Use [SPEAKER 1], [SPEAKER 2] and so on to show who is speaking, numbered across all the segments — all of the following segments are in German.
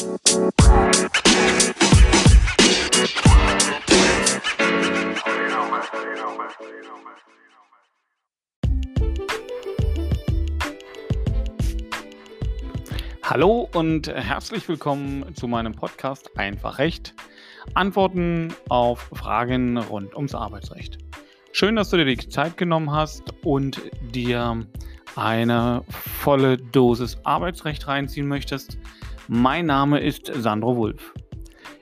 [SPEAKER 1] Hallo und herzlich willkommen zu meinem Podcast Einfach Recht. Antworten auf Fragen rund ums Arbeitsrecht. Schön, dass du dir die Zeit genommen hast und dir eine volle Dosis Arbeitsrecht reinziehen möchtest. Mein Name ist Sandro Wulff.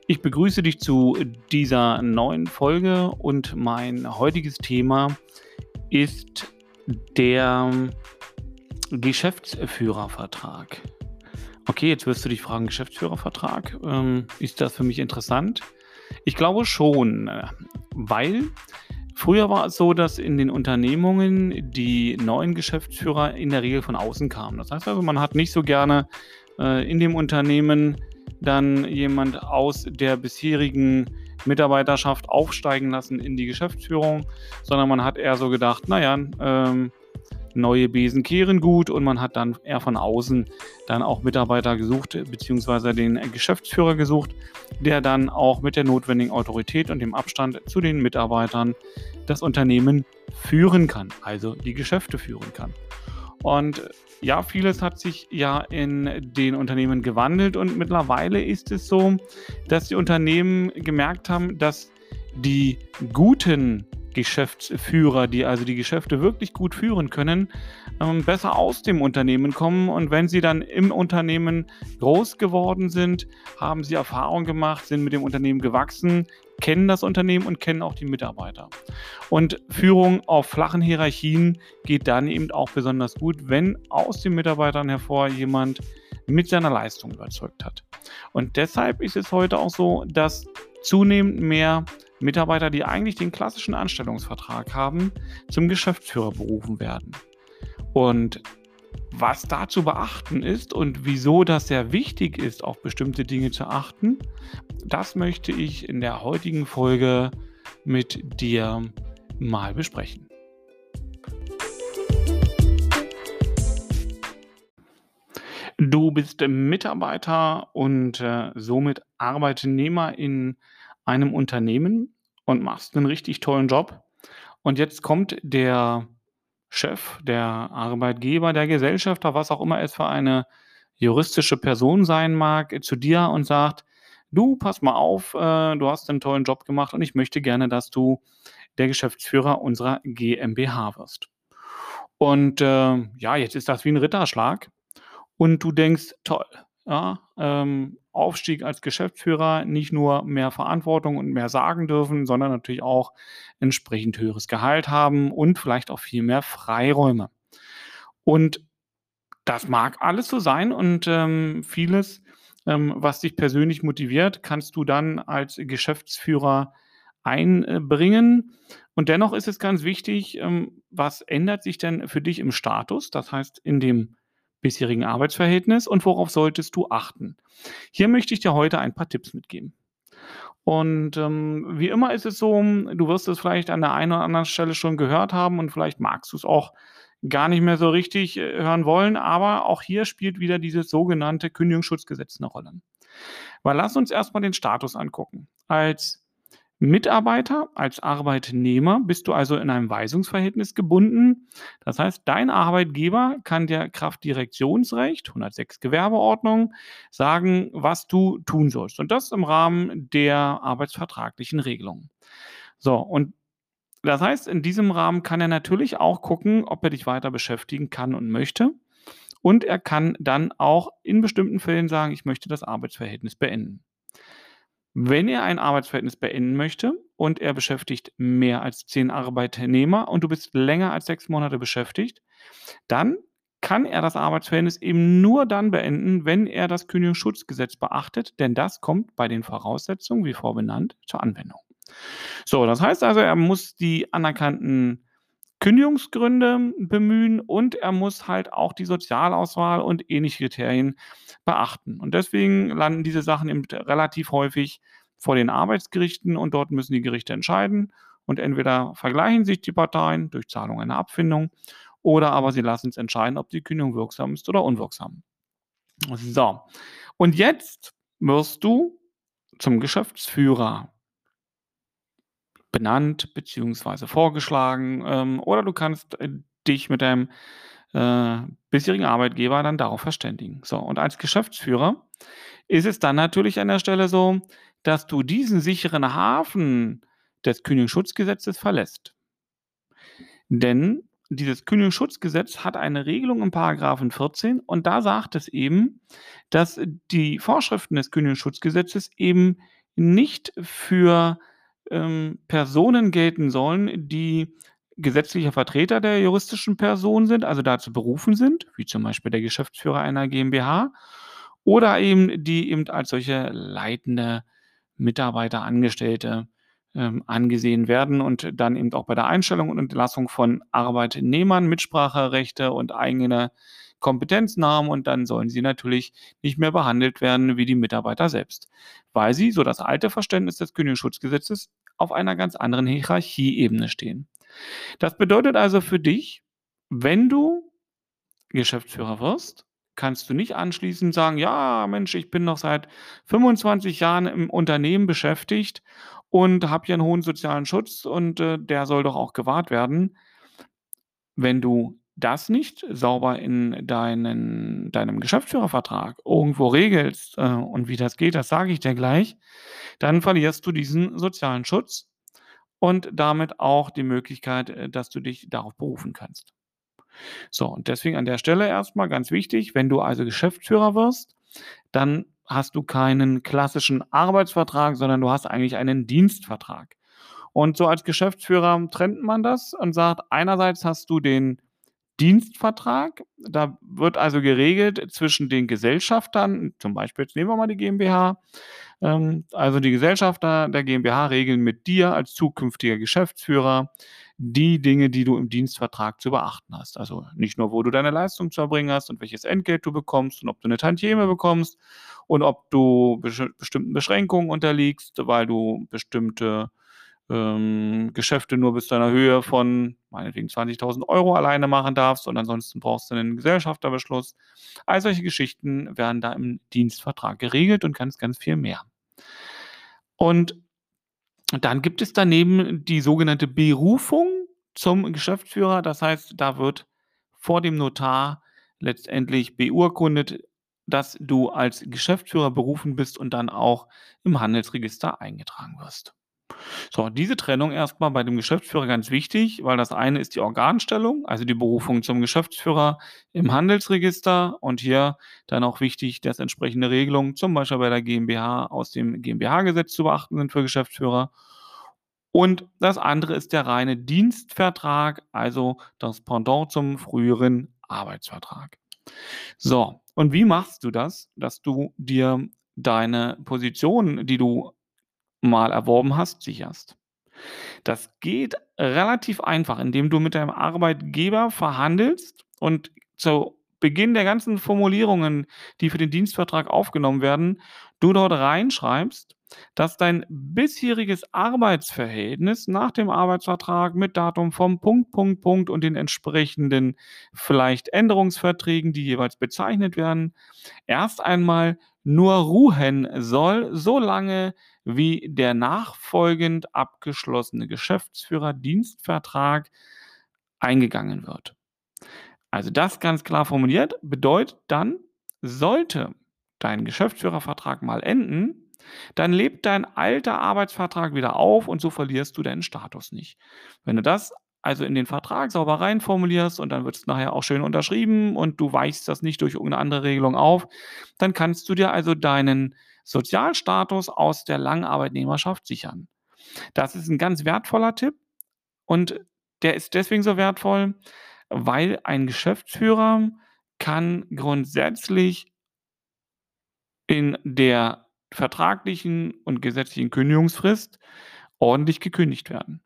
[SPEAKER 1] Ich begrüße dich zu dieser neuen Folge und mein heutiges Thema ist der Geschäftsführervertrag. Okay, jetzt wirst du dich fragen, Geschäftsführervertrag, ähm, ist das für mich interessant? Ich glaube schon, weil früher war es so, dass in den Unternehmungen die neuen Geschäftsführer in der Regel von außen kamen. Das heißt also, man hat nicht so gerne äh, in dem Unternehmen dann jemand aus der bisherigen Mitarbeiterschaft aufsteigen lassen in die Geschäftsführung, sondern man hat eher so gedacht, naja, ähm, neue Besen kehren gut und man hat dann eher von außen dann auch Mitarbeiter gesucht, beziehungsweise den Geschäftsführer gesucht, der dann auch mit der notwendigen Autorität und dem Abstand zu den Mitarbeitern das Unternehmen führen kann, also die Geschäfte führen kann. Und ja, vieles hat sich ja in den Unternehmen gewandelt. Und mittlerweile ist es so, dass die Unternehmen gemerkt haben, dass die guten Geschäftsführer, die also die Geschäfte wirklich gut führen können, ähm, besser aus dem Unternehmen kommen. Und wenn sie dann im Unternehmen groß geworden sind, haben sie Erfahrung gemacht, sind mit dem Unternehmen gewachsen, kennen das Unternehmen und kennen auch die Mitarbeiter. Und Führung auf flachen Hierarchien geht dann eben auch besonders gut, wenn aus den Mitarbeitern hervor jemand mit seiner Leistung überzeugt hat. Und deshalb ist es heute auch so, dass zunehmend mehr Mitarbeiter, die eigentlich den klassischen Anstellungsvertrag haben, zum Geschäftsführer berufen werden. Und was da zu beachten ist und wieso das sehr wichtig ist, auf bestimmte Dinge zu achten, das möchte ich in der heutigen Folge mit dir mal besprechen. Du bist Mitarbeiter und äh, somit Arbeitnehmer in einem Unternehmen und machst einen richtig tollen Job. Und jetzt kommt der Chef, der Arbeitgeber, der Gesellschafter, was auch immer es für eine juristische Person sein mag, zu dir und sagt, du, pass mal auf, äh, du hast einen tollen Job gemacht und ich möchte gerne, dass du der Geschäftsführer unserer GmbH wirst. Und äh, ja, jetzt ist das wie ein Ritterschlag und du denkst, toll, ja, ähm, Aufstieg als Geschäftsführer nicht nur mehr Verantwortung und mehr sagen dürfen, sondern natürlich auch entsprechend höheres Gehalt haben und vielleicht auch viel mehr Freiräume. Und das mag alles so sein und ähm, vieles, ähm, was dich persönlich motiviert, kannst du dann als Geschäftsführer einbringen. Und dennoch ist es ganz wichtig, ähm, was ändert sich denn für dich im Status, das heißt in dem bisherigen Arbeitsverhältnis und worauf solltest du achten? Hier möchte ich dir heute ein paar Tipps mitgeben. Und ähm, wie immer ist es so, du wirst es vielleicht an der einen oder anderen Stelle schon gehört haben und vielleicht magst du es auch gar nicht mehr so richtig äh, hören wollen, aber auch hier spielt wieder dieses sogenannte Kündigungsschutzgesetz eine Rolle. Weil lass uns erstmal den Status angucken. Als Mitarbeiter als Arbeitnehmer bist du also in einem Weisungsverhältnis gebunden. Das heißt, dein Arbeitgeber kann dir Kraft Direktionsrecht, 106 Gewerbeordnung, sagen, was du tun sollst. Und das im Rahmen der arbeitsvertraglichen Regelungen. So, und das heißt, in diesem Rahmen kann er natürlich auch gucken, ob er dich weiter beschäftigen kann und möchte. Und er kann dann auch in bestimmten Fällen sagen, ich möchte das Arbeitsverhältnis beenden. Wenn er ein Arbeitsverhältnis beenden möchte und er beschäftigt mehr als zehn Arbeitnehmer und du bist länger als sechs Monate beschäftigt, dann kann er das Arbeitsverhältnis eben nur dann beenden, wenn er das Kündigungsschutzgesetz beachtet, denn das kommt bei den Voraussetzungen, wie vorbenannt, zur Anwendung. So, das heißt also, er muss die anerkannten Kündigungsgründe bemühen und er muss halt auch die Sozialauswahl und ähnliche Kriterien beachten. Und deswegen landen diese Sachen eben relativ häufig vor den Arbeitsgerichten und dort müssen die Gerichte entscheiden. Und entweder vergleichen sich die Parteien durch Zahlung einer Abfindung oder aber sie lassen es entscheiden, ob die Kündigung wirksam ist oder unwirksam. So, und jetzt wirst du zum Geschäftsführer benannt beziehungsweise vorgeschlagen, ähm, oder du kannst, äh, dich mit deinem, äh, bisherigen Arbeitgeber dann darauf verständigen. So, und als Geschäftsführer ist es dann natürlich an der Stelle so, dass du diesen sicheren Hafen des Kündigungsschutzgesetzes verlässt. Denn dieses Kündigungsschutzgesetz hat eine Regelung im Paragraphen 14 und da sagt es eben, dass die Vorschriften des Kündigungsschutzgesetzes eben nicht für, ähm, Personen gelten sollen, die gesetzlicher Vertreter der juristischen Person sind, also dazu berufen sind, wie zum Beispiel der Geschäftsführer einer GmbH oder eben die eben als solche leitende Mitarbeiter, Angestellte, ähm, angesehen werden und dann eben auch bei der Einstellung und Entlassung von Arbeitnehmern Mitspracherechte und eigene Kompetenzen haben und dann sollen sie natürlich nicht mehr behandelt werden wie die Mitarbeiter selbst, weil sie, so das alte Verständnis des Kündigungsschutzgesetzes, auf einer ganz anderen Hierarchieebene stehen. Das bedeutet also für dich, wenn du Geschäftsführer wirst, kannst du nicht anschließend sagen: „Ja, Mensch, ich bin noch seit 25 Jahren im Unternehmen beschäftigt und habe hier 'n hohen sozialen Schutz und, äh, der soll doch auch gewahrt werden.“ Wenn du das nicht sauber in deinen deinem Geschäftsführervertrag irgendwo regelst, äh, und wie das geht, das sage ich dir gleich, dann verlierst du diesen sozialen Schutz und damit auch die Möglichkeit, äh, dass du dich darauf berufen kannst. So, und deswegen an der Stelle erst mal ganz wichtig, wenn du also Geschäftsführer wirst, dann hast du keinen klassischen Arbeitsvertrag, sondern du hast eigentlich einen Dienstvertrag. Und so als Geschäftsführer trennt man das und sagt, einerseits hast du den Dienstvertrag, da wird also geregelt zwischen den Gesellschaftern, zum Beispiel jetzt nehmen wir mal die GmbH, ähm, also die Gesellschafter der GmbH regeln mit dir als zukünftiger Geschäftsführer die Dinge, die du im Dienstvertrag zu beachten hast. Also nicht nur, wo du deine Leistung zu erbringen hast und welches Entgelt du bekommst und ob du 'ne Tantieme bekommst und ob du bestimmten Beschränkungen unterliegst, weil du bestimmte, ähm, Geschäfte nur bis zu einer Höhe von meinetwegen 20.000 € alleine machen darfst und ansonsten brauchst du 'nen Gesellschafterbeschluss. All solche Geschichten werden da im Dienstvertrag geregelt und ganz, ganz viel mehr. Und dann gibt es daneben die sogenannte Berufung zum Geschäftsführer. Das heißt, da wird vor dem Notar letztendlich beurkundet, dass du als Geschäftsführer berufen bist und dann auch im Handelsregister eingetragen wirst. So, diese Trennung erst mal bei dem Geschäftsführer ganz wichtig, weil das eine ist die Organstellung, also die Berufung zum Geschäftsführer im Handelsregister und hier dann auch wichtig, dass entsprechende Regelungen, zum Beispiel bei der GmbH aus dem GmbH-Gesetz zu beachten sind für Geschäftsführer. Und das andere ist der reine Dienstvertrag, also das Pendant zum früheren Arbeitsvertrag. So, und wie machst du das, dass du dir deine Position, die du mal erworben hast, sicherst? Das geht relativ einfach, indem du mit deinem Arbeitgeber verhandelst und zu Beginn der ganzen Formulierungen, die für den Dienstvertrag aufgenommen werden, du dort reinschreibst, dass dein bisheriges Arbeitsverhältnis nach dem Arbeitsvertrag mit Datum vom Punkt, Punkt, Punkt und den entsprechenden vielleicht Änderungsverträgen, die jeweils bezeichnet werden, erst einmal nur ruhen soll, solange wie der nachfolgend abgeschlossene Geschäftsführerdienstvertrag eingegangen wird. Also das ganz klar formuliert, bedeutet dann, sollte dein Geschäftsführervertrag mal enden, dann lebt dein alter Arbeitsvertrag wieder auf und so verlierst du deinen Status nicht. Wenn du das also in den Vertrag sauber rein formulierst und dann wird's nachher auch schön unterschrieben und du weichst das nicht durch irgend 'ne andere Regelung auf, dann kannst du dir also deinen Sozialstatus aus der langen Arbeitnehmerschaft sichern. Das ist 'n ganz wertvoller Tipp und der ist deswegen so wertvoll, weil ein Geschäftsführer kann grundsätzlich in der vertraglichen und gesetzlichen Kündigungsfrist ordentlich gekündigt werden.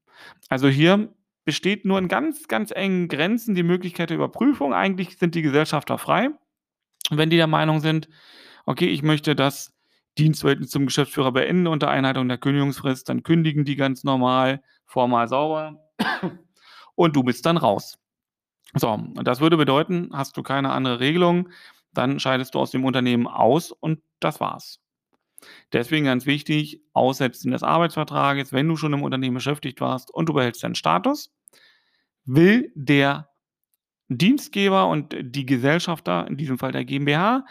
[SPEAKER 1] Also hier besteht nur in ganz, ganz engen Grenzen die Möglichkeit der Überprüfung. Eigentlich sind die Gesellschafter frei. Wenn die der Meinung sind: „Okay, ich möchte das Dienstverhältnis zum Geschäftsführer beenden unter Einhaltung der Kündigungsfrist“, dann kündigen die ganz normal, formal sauber und du bist dann raus. So, und das würde bedeuten, hast du keine andere Regelung, dann scheidest du aus dem Unternehmen aus und das war's. Deswegen ganz wichtig, Aussetzen des Arbeitsvertrages, wenn du schon im Unternehmen beschäftigt warst und du behältst deinen Status, will der Dienstgeber und die Gesellschafter, in diesem Fall der GmbH,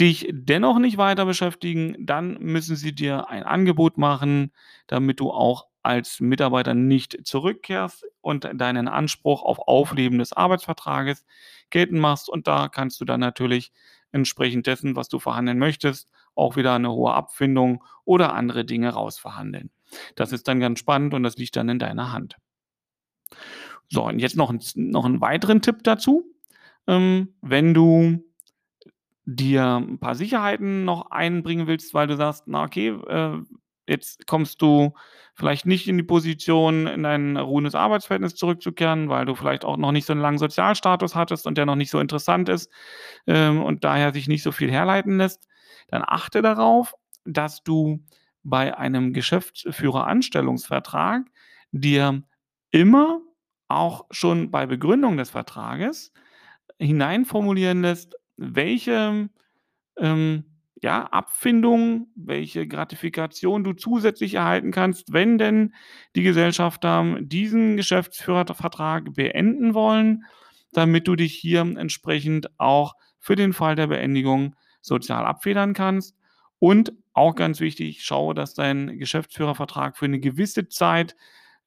[SPEAKER 1] dich dennoch nicht weiter beschäftigen, dann müssen sie dir ein Angebot machen, damit du auch als Mitarbeiter nicht zurückkehrst und deinen Anspruch auf Aufleben des Arbeitsvertrages geltend machst. Und da kannst du dann natürlich entsprechend dessen, was du verhandeln möchtest, auch wieder eine hohe Abfindung oder andere Dinge rausverhandeln. Das ist dann ganz spannend und das liegt dann in deiner Hand. So, und jetzt noch, noch einen weiteren Tipp dazu. Ähm, wenn du dir ein paar Sicherheiten noch einbringen willst, weil du sagst, na okay, äh, jetzt kommst du vielleicht nicht in die Position, in ein ruhendes Arbeitsverhältnis zurückzukehren, weil du vielleicht auch noch nicht so einen langen Sozialstatus hattest und der noch nicht so interessant ist ähm, und daher sich nicht so viel herleiten lässt, dann achte darauf, dass du bei einem Geschäftsführeranstellungsvertrag dir immer auch schon bei Begründung des Vertrages hineinformulieren lässt, welche ähm, ja, Abfindung, welche Gratifikation du zusätzlich erhalten kannst, wenn denn die Gesellschafter diesen Geschäftsführervertrag beenden wollen, damit du dich hier entsprechend auch für den Fall der Beendigung sozial abfedern kannst. Und auch ganz wichtig, schaue, dass dein Geschäftsführervertrag für eine gewisse Zeit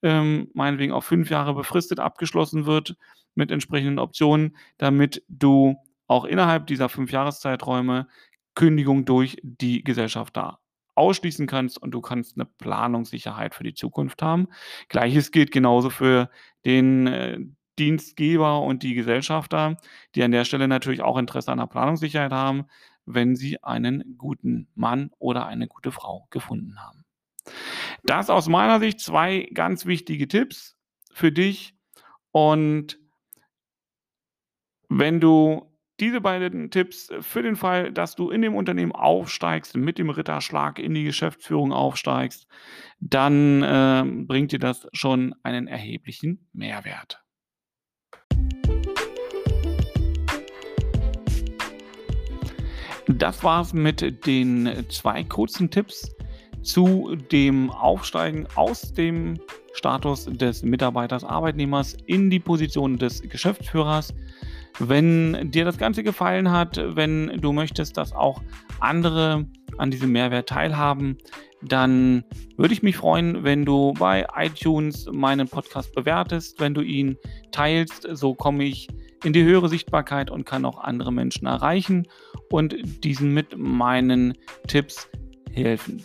[SPEAKER 1] ähm, meinetwegen auf fünf Jahre befristet abgeschlossen wird mit entsprechenden Optionen, damit du auch innerhalb dieser fünf Jahreszeiträume Kündigung durch die Gesellschaft da ausschließen kannst und du kannst eine Planungssicherheit für die Zukunft haben. Gleiches gilt genauso für den äh, Dienstgeber und die Gesellschafter, die an der Stelle natürlich auch Interesse an der Planungssicherheit haben, wenn sie einen guten Mann oder eine gute Frau gefunden haben. Das aus meiner Sicht zwei ganz wichtige Tipps für dich. Und wenn du diese beiden Tipps für den Fall, dass du in dem Unternehmen aufsteigst, mit dem Ritterschlag in die Geschäftsführung aufsteigst, dann äh, bringt dir das schon einen erheblichen Mehrwert. Das war's mit den zwei kurzen Tipps zu dem Aufsteigen aus dem Status des Mitarbeiters, Arbeitnehmers in die Position des Geschäftsführers. Wenn dir das Ganze gefallen hat, wenn du möchtest, dass auch andere an diesem Mehrwert teilhaben, dann würde ich mich freuen, wenn du bei iTunes meinen Podcast bewertest, wenn du ihn teilst. So komme ich in die höhere Sichtbarkeit und kann auch andere Menschen erreichen und diesen mit meinen Tipps helfen.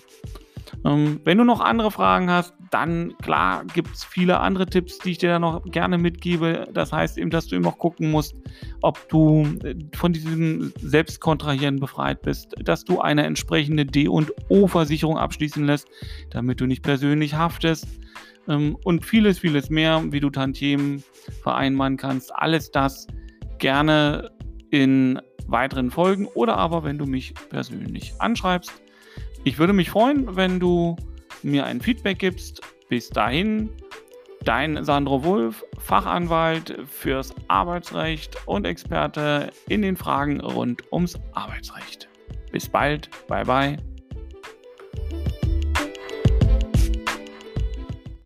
[SPEAKER 1] Ähm, wenn du noch andere Fragen hast, dann klar gibt es viele andere Tipps, die ich dir da noch gerne mitgebe. Das heißt eben, dass du immer noch gucken musst, ob du äh, von diesem Selbstkontrahieren befreit bist, dass du eine entsprechende D- und O-Versicherung abschließen lässt, damit du nicht persönlich haftest ähm, und vieles, vieles mehr, wie du Tantiemen vereinbaren kannst. Alles das gerne in weiteren Folgen oder aber wenn du mich persönlich anschreibst. Ich würde mich freuen, wenn du mir ein Feedback gibst. Bis dahin, dein Sandro Wulff, Fachanwalt fürs Arbeitsrecht und Experte in den Fragen rund ums Arbeitsrecht. Bis bald, bye bye.